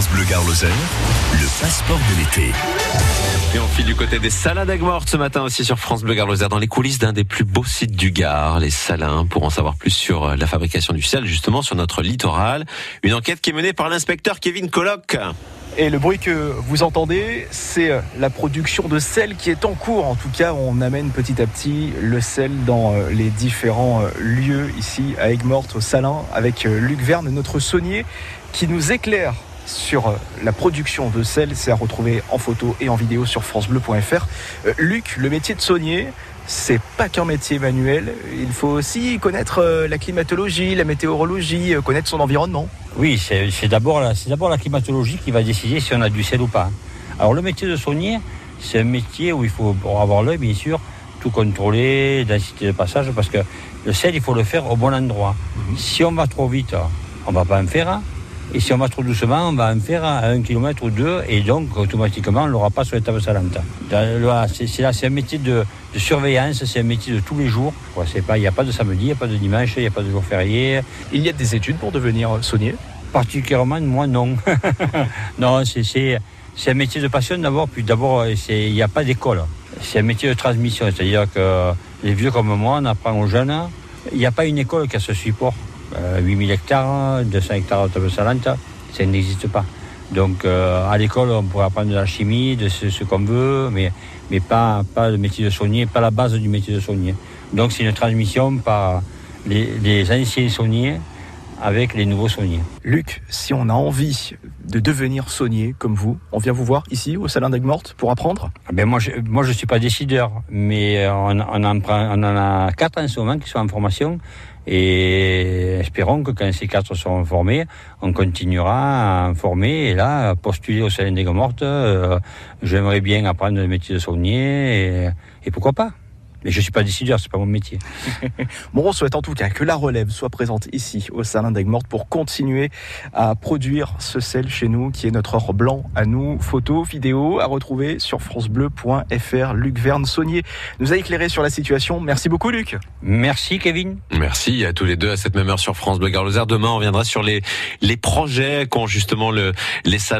France Bleu le passeport de l'été. Et on file du côté des salades Agmortes ce matin aussi sur France Bleu Gard dans les coulisses d'un des plus beaux sites du Gard, les Salins, pour en savoir plus sur euh, la fabrication du sel, justement sur notre littoral. Une enquête qui est menée par l'inspecteur Kevin Colloc. Et le bruit que vous entendez, c'est euh, la production de sel qui est en cours. En tout cas, on amène petit à petit le sel dans euh, les différents lieux ici à Aigues-Mortes, au Salin, avec Luc Verne, notre saunier, qui nous éclaire sur euh, la production de sel. C'est à retrouver en photo et en vidéo sur francebleu.fr. Euh, Luc, le métier de saunier, c'est pas qu'un métier manuel. Il faut aussi connaître euh, la climatologie, la météorologie, connaître son environnement. Oui, c'est d'abord la, la climatologie qui va décider si on a du sel ou pas. Alors le métier de saunier, c'est un métier où il faut avoir l'œil, bien sûr, tout contrôler, densité de passage, parce que le sel, il faut le faire au bon endroit. Mhm. Si on va trop vite, on va pas en faire. Et si on va trop doucement, on va en faire à un kilomètre ou deux, et donc automatiquement, on ne l'aura pas sur l'étape salante. C'est là, c'est un métier de, surveillance, c'est un métier de tous les jours. Il n'y a pas de samedi, il n'y a pas de dimanche, il n'y a pas de jour férié. Il y a des études pour devenir saunier? Particulièrement, moi, non. non, c'est un métier de passion d'abord, puis d'abord, il n'y a pas d'école. C'est un métier de transmission, c'est-à-dire que les vieux comme moi, on apprend aux jeunes. Il n'y a pas une école qui a ce support. 8000 euh, hectares, 200 hectares de table salante, ça n'existe pas. Donc euh, à l'école, on pourrait apprendre de la chimie, de ce, qu'on veut, mais, mais pas, pas le métier de saunier, pas la base du métier de saunier. Donc c'est une transmission par les, les anciens sauniers avec les nouveaux sauniers. Luc, si on a envie de devenir saunier comme vous, on vient vous voir ici au Salin d'Aigues-Mortes pour apprendre? Ah ben Moi, je ne moi, je suis pas décideur, mais on, on, en, on en a quatre en ce moment qui sont en formation et espérons que quand ces quatre seront formés, on continuera à former et là, postuler au Salin d'Aigues-Mortes. Euh, j'aimerais bien apprendre le métier de saunier et, et pourquoi pas mais je ne suis pas décideur, c'est pas mon métier. bon, on souhaite en tout cas que la relève soit présente ici au Salin daigues pour continuer à produire ce sel chez nous qui est notre or blanc à nous. Photos, vidéos à retrouver sur francebleu.fr. Luc Verne Saunier nous a éclairé sur la situation. Merci beaucoup Luc. Merci Kevin. Merci à tous les deux à cette même heure sur France Bleu Garloser. Demain, on viendra sur les, les projets qu'ont justement le, les salles